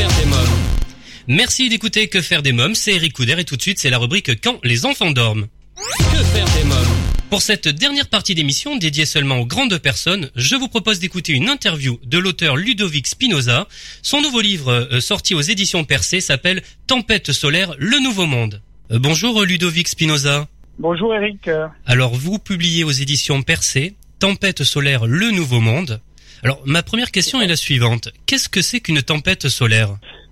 faire des mômes Merci d'écouter Que faire des mômes, c'est Eric Couder et tout de suite c'est la rubrique Quand les enfants dorment. Que faire des mômes? Pour cette dernière partie d'émission dédiée seulement aux grandes personnes, je vous propose d'écouter une interview de l'auteur Ludovic Spinoza. Son nouveau livre euh, sorti aux éditions Percé s'appelle Tempête solaire, le nouveau monde. Euh, bonjour Ludovic Spinoza. Bonjour Eric. Alors vous publiez aux éditions Percé Tempête solaire, le nouveau monde. Alors ma première question est la suivante. Qu'est-ce que c'est qu'une tempête solaire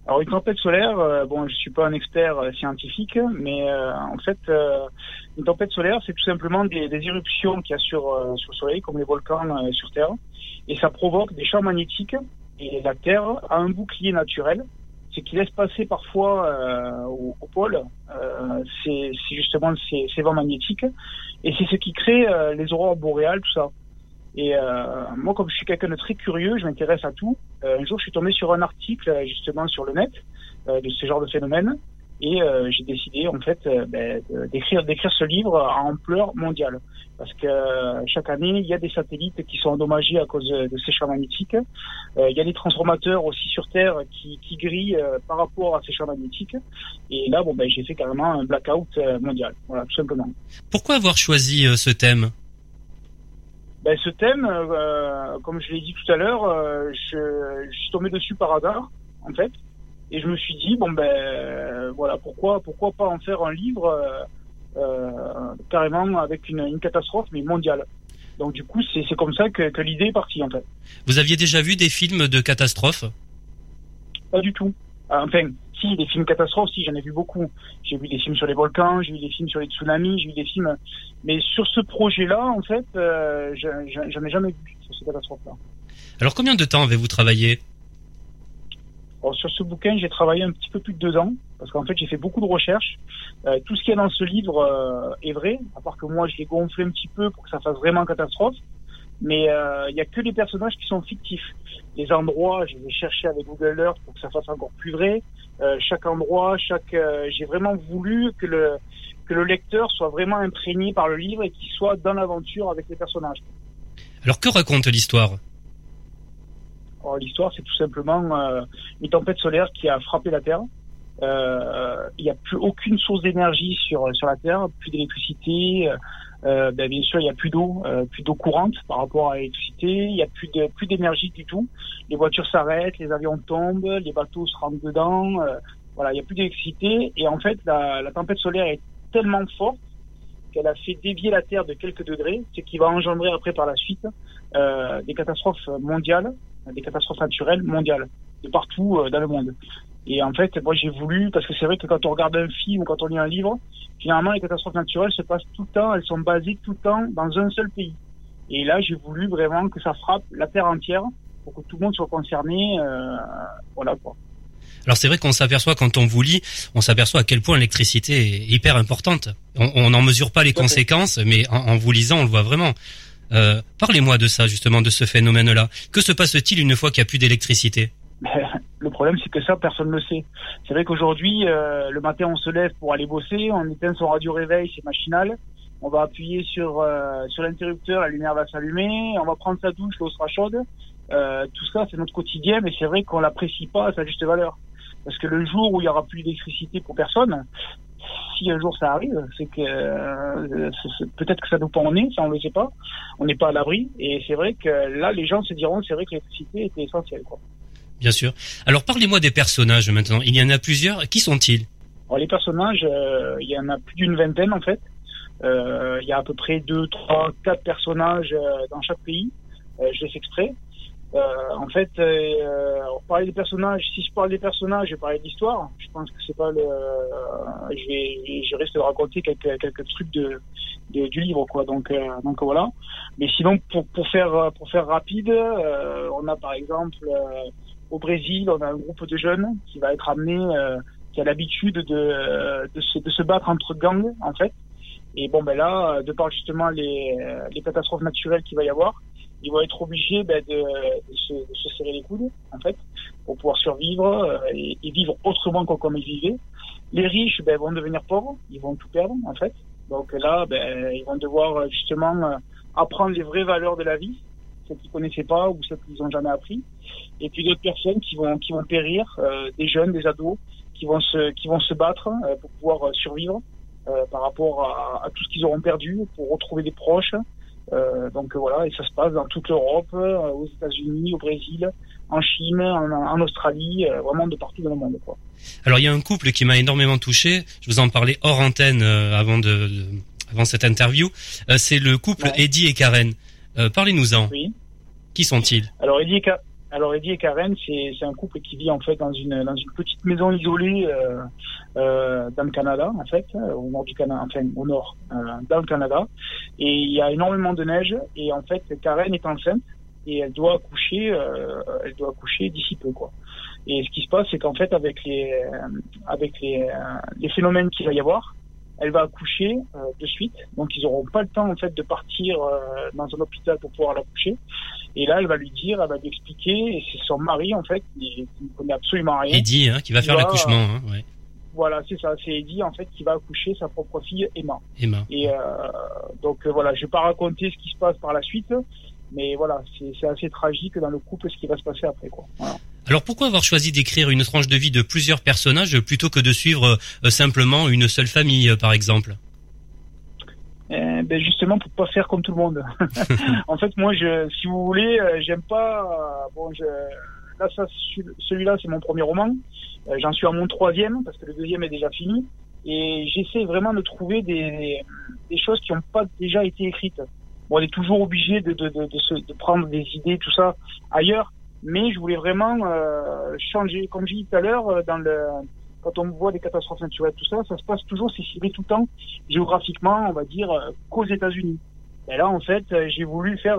alors une tempête solaire, euh, bon, je suis pas un expert euh, scientifique, mais euh, en fait, une tempête solaire, c'est tout simplement des, des éruptions qu'il y a sur, sur le Soleil, comme les volcans sur Terre, et ça provoque des champs magnétiques. Et la Terre a un bouclier naturel, c'est qui laisse passer parfois au, au, pôle, c'est justement ces, ces, vents magnétiques, et c'est ce qui crée les aurores boréales, tout ça. Et euh, moi, comme je suis quelqu'un de très curieux, je m'intéresse à tout. Euh, un jour, je suis tombé sur un article justement sur le net euh, de ce genre de phénomène, et euh, j'ai décidé en fait euh, ben, d'écrire ce livre à ampleur mondiale, parce que euh, chaque année, il y a des satellites qui sont endommagés à cause de champs magnétiques. il y a des transformateurs aussi sur Terre qui, qui grillent par rapport à ces champs magnétiques. Et là, bon, ben, j'ai fait carrément un blackout mondial, voilà, tout simplement. Pourquoi avoir choisi ce thème? Ben, ce thème, euh, comme je l'ai dit tout à l'heure, euh, je, je, suis tombé dessus par hasard, en fait, et je me suis dit bon ben voilà pourquoi pourquoi pas en faire un livre euh, euh carrément avec une, une, catastrophe mais mondiale. Donc du coup c'est comme ça que, que l'idée est partie en fait. Vous aviez déjà vu des films de catastrophes? Pas du tout. Enfin, si, des films catastrophes, si, j'en ai vu beaucoup. J'ai vu des films sur les volcans, j'ai vu des films sur les tsunamis, j'ai vu des films. Mais sur ce projet-là, en fait, euh, j'en ai jamais vu sur ces catastrophes-là. Alors, combien de temps avez-vous travaillé? Sur ce bouquin, j'ai travaillé un petit peu plus de deux ans, parce qu'en fait, j'ai fait beaucoup de recherches. Euh, tout ce qu'il y a dans ce livre euh, est vrai, à part que moi, je l'ai gonflé un petit peu pour que ça fasse vraiment catastrophe mais euh, il n'y a que les personnages qui sont fictifs. Les endroits, je vais chercher avec Google Earth pour que ça fasse encore plus vrai. Euh, chaque endroit, chaque, euh, j'ai vraiment voulu que le que le lecteur soit vraiment imprégné par le livre et qu'il soit dans l'aventure avec les personnages. Alors que raconte l'histoire? L'histoire, c'est tout simplement euh, une tempête solaire qui a frappé la Terre. Il n'y a plus aucune source d'énergie sur sur la Terre, plus d'électricité, euh, ben, bien sûr, il n'y a plus d'eau, euh, plus d'eau courante par rapport à l'électricité. Il n'y a plus de plus d'énergie du tout. Les voitures s'arrêtent, les avions tombent, les bateaux se rentrent dedans. Euh, voilà, il n'y a plus d'électricité. Et en fait, la, la tempête solaire est tellement forte qu'elle a fait dévier la Terre de quelques degrés, ce qui va engendrer après par la suite euh, des catastrophes mondiales, des catastrophes naturelles mondiales, de partout dans le monde. Et en fait, moi j'ai voulu, parce que c'est vrai que quand on regarde un film ou quand on lit un livre, finalement les catastrophes naturelles se passent tout le temps, elles sont basées tout le temps dans un seul pays. Et là, j'ai voulu vraiment que ça frappe la Terre entière pour que tout le monde soit concerné. Euh, voilà quoi. Alors c'est vrai qu'on s'aperçoit quand on vous lit, on s'aperçoit à quel point l'électricité est hyper importante. On n'en mesure pas les conséquences, mais en, en, vous lisant, on le voit vraiment. Euh, Parlez-moi de ça justement, de ce phénomène-là. Que se passe-t-il une fois qu'il n'y a plus d'électricité? Le problème, c'est que ça, personne ne le sait. C'est vrai qu'aujourd'hui, euh, le matin, on se lève pour aller bosser, on éteint son radio réveil, c'est machinal. On va appuyer sur euh, sur l'interrupteur, la lumière va s'allumer. On va prendre sa douche, l'eau sera chaude. Euh, tout ça, c'est notre quotidien, mais c'est vrai qu'on l'apprécie pas à sa juste valeur. Parce que le jour où il y aura plus d'électricité pour personne, si un jour ça arrive, c'est que euh, peut-être que ça nous pend au nez, ça on le sait pas. On n'est pas à l'abri, et c'est vrai que là, les gens se diront, c'est vrai que l'électricité était essentielle, quoi. Bien sûr. Alors parlez-moi des personnages maintenant. Il y en a plusieurs. Qui sont-ils? Les personnages, euh, il y en a plus d'une vingtaine en fait. Euh, il y a à peu près deux, trois, quatre personnages euh, dans chaque pays. Je exprès. Euh, en fait, on parlait des personnages. Si je parle des personnages, je vais parler d'histoire. Je pense que c'est pas le. je vais, je de raconter quelques trucs de du livre, quoi. Donc donc voilà. Mais sinon, pour pour faire pour faire rapide, on a par exemple au Brésil, on a un groupe de jeunes qui va être amené, euh, qui a l'habitude de, de, se, de se battre entre gangs, en fait. Et bon, ben là, de par justement les, les catastrophes naturelles qu'il va y avoir, ils vont être obligés ben, de, de, se, de, se, serrer les coudes, en fait, pour pouvoir survivre euh, et, et, vivre autrement que comme ils. Les riches ben, vont devenir pauvres, ils vont tout perdre, en fait. Donc là, ben, ils vont devoir justement apprendre les vraies valeurs de la vie celles qui connaissaient pas ou celles qu'ils ont jamais appris. Et puis d'autres personnes qui vont qui vont périr, des jeunes, des ados, qui vont se qui vont se battre pour pouvoir survivre par rapport à, à tout ce qu'ils auront perdu, pour retrouver des proches. donc voilà, et ça se passe dans toute l'Europe, aux États-Unis, au Brésil, en Chine, en, Australie, euh, vraiment de partout dans le monde. Quoi. Alors il y a un couple qui m'a énormément touché. Je vous en parlais hors antenne euh, avant de, avant cette interview. Euh, c'est le couple Eddie et Karen. Parlez-nous-en. Oui. Qui sont-ils? Alors Eddie et, alors Eddie et Karen, c'est un couple qui vit en fait dans une dans une petite maison isolée euh, dans le Canada en fait, au nord du Canada, enfin au nord, dans le Canada. Et il y a énormément de neige et en fait Karen est enceinte et elle doit accoucher, euh, elle doit accoucher d'ici peu quoi. Et ce qui se passe, c'est qu'en fait, avec les avec les, euh, les phénomènes qu'il va y avoir, elle va accoucher euh, de suite. Donc ils n'auront pas le temps en fait de partir dans un hôpital pour pouvoir l'accoucher. Et là, elle va lui dire, elle va lui expliquer, et c'est son mari en fait qui, ne connaît absolument rien. Eddie, hein, qui va faire l'accouchement. Hein, ouais. Voilà, c'est ça. C'est Eddie en fait qui va accoucher sa propre fille Emma. Emma. Et donc voilà, je vais pas raconter ce qui se passe par la suite, mais voilà, c'est assez tragique dans le couple ce qui va se passer après. Quoi. Alors pourquoi avoir choisi d'écrire une tranche de vie de plusieurs personnages plutôt que de suivre euh, simplement une seule famille, euh, par exemple? Eh ben justement pour pas faire comme tout le monde. en fait, moi, je, si vous voulez, euh, j'aime pas. bon, je, là, ça, celui-là, c'est mon premier roman. J'en suis à mon troisième parce que le deuxième est déjà fini. Et j'essaie vraiment de trouver des, des choses qui n'ont pas déjà été écrites on est toujours obligé de, de, de, de, prendre des idées, tout ça, ailleurs. Mais je voulais vraiment euh, changer. Comme j'ai dit tout à l'heure, euh, dans le quand on voit des catastrophes naturelles, tout ça, ça se passe toujours, c'est ciblé tout le temps, géographiquement, on va dire, euh, qu'aux États-Unis. Et là, en fait, j'ai voulu faire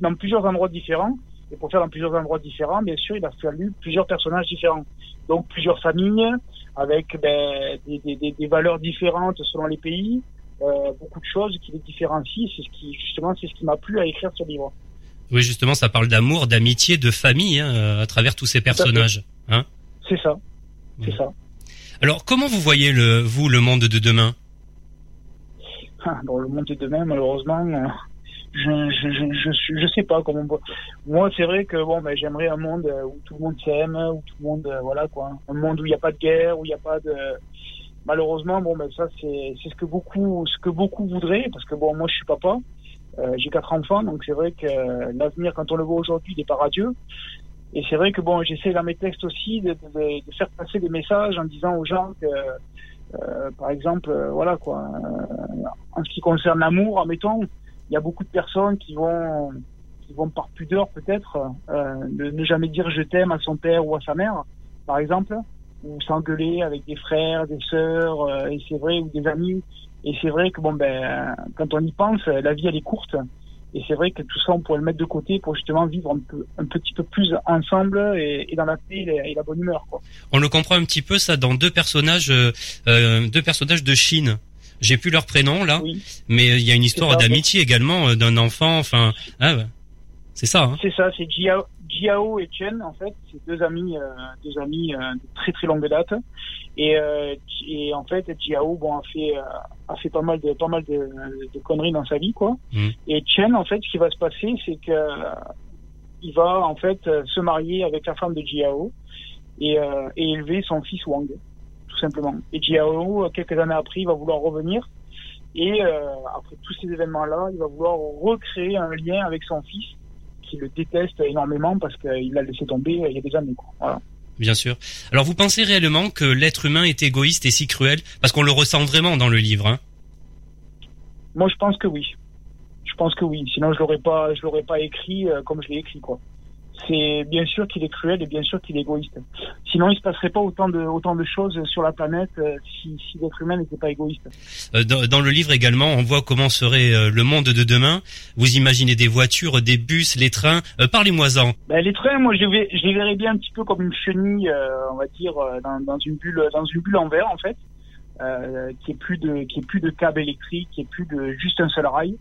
dans plusieurs endroits différents. Et pour faire dans plusieurs endroits différents, bien sûr, il a fallu plusieurs personnages différents. Donc plusieurs familles avec ben, des, des, des, valeurs différentes selon les pays, euh, beaucoup de choses qui les différencient. C'est ce qui justement c'est ce qui m'a plu à écrire ce livre. Oui, justement, ça parle d'amour, d'amitié, de famille hein, euh, à travers tous ces personnages. Hein c'est ça. C'est ça. Alors, comment vous voyez le vous le monde de demain? Ah, Dans le monde de demain, malheureusement, euh, je je, je, je, je sais pas comment. Moi, c'est vrai que bon, ben, j'aimerais un monde où tout le monde s'aime, où tout le monde, voilà quoi, un monde où il n'y a pas de guerre, où il n'y a pas de malheureusement, bon, ben ça c'est ce que beaucoup ce que beaucoup voudraient parce que bon, moi je suis papa, euh, j'ai quatre enfants, donc c'est vrai que l'avenir quand on le voit aujourd'hui n'est pas radieux. Et c'est vrai que bon, j'essaie dans mes textes aussi de, faire passer des messages en disant aux gens que, euh, par exemple, euh, voilà quoi, euh, en ce qui concerne l'amour, admettons, il y a beaucoup de personnes qui vont qui vont par pudeur peut-être ne, jamais dire je t'aime à son père ou à sa mère, par exemple ou s'engueuler avec des frères, des sœurs, euh, et c'est vrai, ou des amis. Et c'est vrai que bon ben, quand on y pense, la vie elle est courte. Et c'est vrai que tout ça, on pourrait le mettre de côté pour justement vivre un, peu, un petit peu plus ensemble et, et dans la paix et la, bonne humeur. Quoi. On le comprend un petit peu ça dans deux personnages, euh, euh deux personnages de Chine. J'ai plus leur prénom là, mais il y a une histoire d'amitié également euh, d'un enfant. Enfin, ah, c'est ça. Hein. C'est ça, c'est Jiao, Jiao et Chen, en fait, c'est deux amis, euh, deux amis euh, de très très longue date. Et, euh, et en fait, Jiao, bon, a fait, a fait pas mal de, pas mal de, de conneries dans sa vie, quoi. Mm. Et Chen, en fait, ce qui va se passer, c'est que il va en fait se marier avec la femme de Jiao et, et élever son fils Wang, tout simplement. Et Jiao, quelques années après, il va vouloir revenir. Et après tous ces événements-là, il va vouloir recréer un lien avec son fils qui le déteste énormément parce qu'il l'a laissé tomber il y a des années. Voilà. Bien sûr. Alors vous pensez réellement que l'être humain est égoïste et si cruel? Parce qu'on le ressent vraiment dans le livre. Hein Moi je pense que oui. Je pense que oui. Sinon je l'aurais pas, je l'aurais pas écrit euh, comme je l'ai écrit quoi c'est bien sûr qu'il est cruel et bien sûr qu'il est égoïste. Sinon, il se passerait pas autant de autant de choses sur la planète euh, si, si l'être humain n'était pas égoïste. Euh, dans, le livre également, on voit comment serait euh, le monde de demain. Vous imaginez des voitures, des bus, les trains. Parlez-moi-en. Ben, les trains, moi, je les, je les verrais bien un petit peu comme une chenille, on va dire, dans, dans, une bulle, dans une bulle en verre, en fait, qui est plus de qui est plus de câbles électriques, qui est plus de juste un seul rail.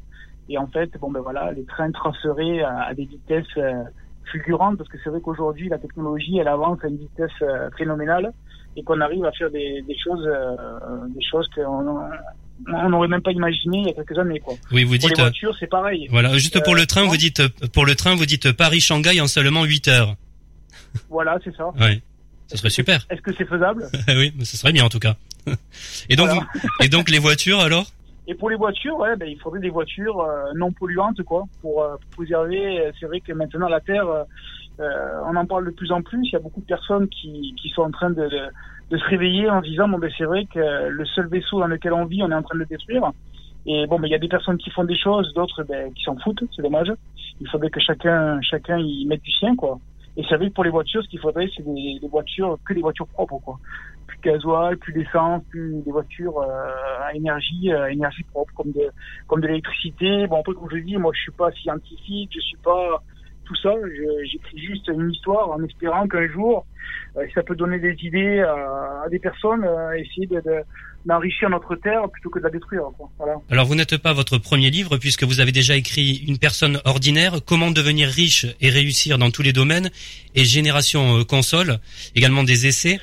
Et en fait, bon ben voilà, les trains traceraient à, à des vitesses fulgurante parce que c'est vrai qu'aujourd'hui la technologie elle avance à une vitesse euh, phénoménale et qu'on arrive à faire des, des choses euh, des choses qu'on on n'aurait même pas imaginé il y a quelques années quoi. Oui, vous Pour dites les voitures, c'est pareil. voilà, juste pour Euh, le train, vous dites euh, pour le train, vous dites Paris Shanghai en seulement 8 heures. Voilà, c'est ça. Oui. Ce serait super. Est-ce que c'est faisable? Oui, mais ce serait bien en tout cas. Et donc Voilà. vous- et donc les voitures alors? Et pour les voitures, ouais, ben, il faudrait des voitures euh, non polluantes, quoi, pour, euh, préserver. euh, C'est vrai que maintenant la Terre, euh, euh, on en parle de plus en plus. Il y a beaucoup de personnes qui, qui sont en train de, de, de se réveiller en disant bon ben c'est vrai que le seul vaisseau dans lequel on vit, on est en train de le détruire. Et bon, ben il y a des personnes qui font des choses, d'autres ben, qui s'en foutent. C'est dommage. Il faudrait que chacun chacun y mette du sien, quoi. Et c'est vrai que pour les voitures, ce qu'il faudrait, c'est des, des voitures que des voitures propres, quoi plus de gasoil, plus d'essence, plus des voitures euh, à énergie, euh, énergie propre, comme de comme de l'électricité. Bon après comme je dis, moi je suis pas scientifique, je suis pas tout ça. J'écris juste une histoire en espérant qu'un jour euh, ça peut donner des idées à, à des personnes, euh, essayer de, de- d'enrichir notre terre plutôt que de la détruire. Quoi. Voilà. Alors vous n'êtes pas votre premier livre puisque vous avez déjà écrit Une personne ordinaire, comment devenir riche et réussir dans tous les domaines et Génération euh, console, également des essais.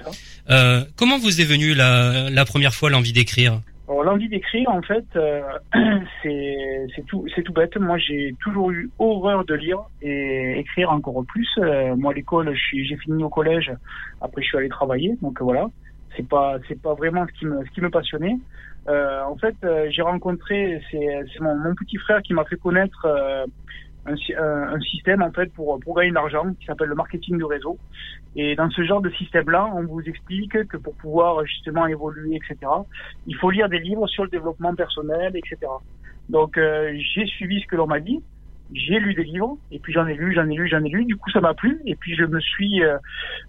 Euh, comment vous est venue la, la première fois l'envie d'écrire? L'envie d'écrire, en fait, euh, c'est tout bête. Moi, j'ai toujours eu horreur de lire et écrire encore plus. Euh, moi, l'école, j'ai fini au collège. Après, je suis allé travailler. Donc euh, voilà, c'est pas pas vraiment ce qui me passionnait. Euh, en fait, j'ai rencontré c'est mon, petit frère qui m'a fait connaître un, un, un système en fait pour pour gagner de l'argent qui s'appelle le marketing de réseau. Et dans ce genre de système-là, on vous explique que pour pouvoir justement évoluer, etc., il faut lire des livres sur le développement personnel, etc. Donc euh, j'ai suivi ce que l'on m'a dit, j'ai lu des livres, et puis j'en ai lu, j'en ai lu, j'en ai lu. Du coup, ça m'a plu, et puis je me suis, euh,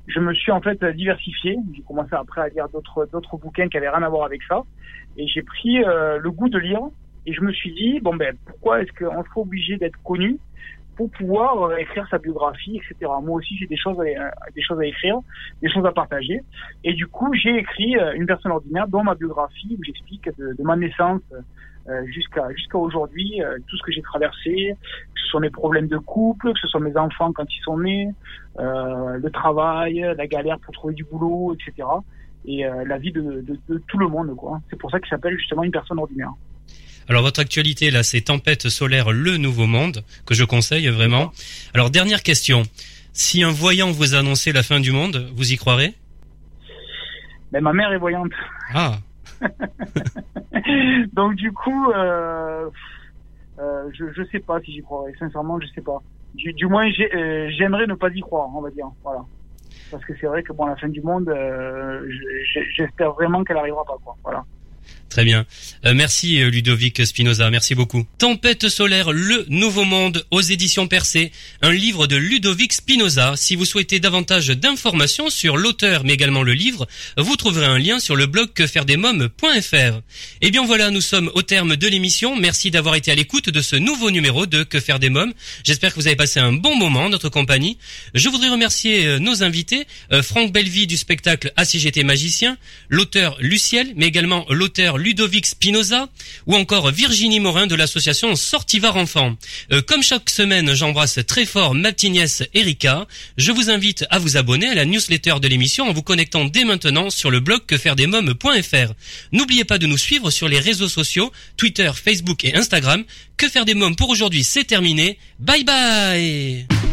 je me suis en fait diversifié. J'ai commencé après à lire d'autres d'autres bouquins qui avaient rien à voir avec ça, et j'ai pris euh, le goût de lire. Et je me suis dit bon ben pourquoi est-ce qu'on serait obligé d'être connu pour pouvoir euh, écrire sa biographie, etc. Moi aussi, j'ai des choses, à, des choses à écrire, des choses à partager. Et du coup, j'ai écrit euh, une personne ordinaire dans ma biographie où j'explique de, ma naissance euh, jusqu'à jusqu'à aujourd'hui tout ce que j'ai traversé, que ce soit mes problèmes de couple, que ce soit mes enfants quand ils sont nés, euh, le travail, la galère pour trouver du boulot, etc. Et euh, la vie de, de, de tout le monde, quoi. C'est pour ça qu'il s'appelle justement une personne ordinaire. Alors votre actualité là, c'est Tempête solaire, le nouveau monde que je conseille vraiment. Alors dernière question, si un voyant vous annonçait la fin du monde, vous y croirez? Mais ma mère est voyante. Ah, Donc du coup, euh, euh, je je sais pas si j'y croirais. Sincèrement, je sais pas. Du, du moins, euh, j'aimerais ne pas y croire, on va dire. Voilà. Parce que c'est vrai que bon, la fin du monde, je- je- j'espère vraiment qu'elle arrivera pas, quoi. Voilà. Très bien. Euh, merci euh, Ludovic Spinoza, merci beaucoup. Tempête solaire, le nouveau monde aux éditions Percé, un livre de Ludovic Spinoza. Si vous souhaitez davantage d'informations sur l'auteur mais également le livre, vous trouverez un lien sur le blog quefairedesmoms.fr. Eh bien voilà, nous sommes au terme de l'émission. Merci d'avoir été à l'écoute de ce nouveau numéro de Que faire des mômes. J'espère que vous avez passé un bon moment en notre compagnie. Je voudrais remercier euh, nos invités, euh, Franck Bellevie du spectacle ACGT Magicien, l'auteur Luciel, mais également Ludovic Spinoza, ou encore Virginie Morin de l'association Sortivar Enfant. Euh, comme chaque semaine, j'embrasse très fort ma petite nièce Erika. Je vous invite à vous abonner à la newsletter de l'émission en vous connectant dès maintenant sur le blog quefairedesmoms.fr. N'oubliez pas de nous suivre sur les réseaux sociaux, Twitter, Facebook et Instagram. Que faire des mômes pour aujourd'hui, c'est terminé. Bye bye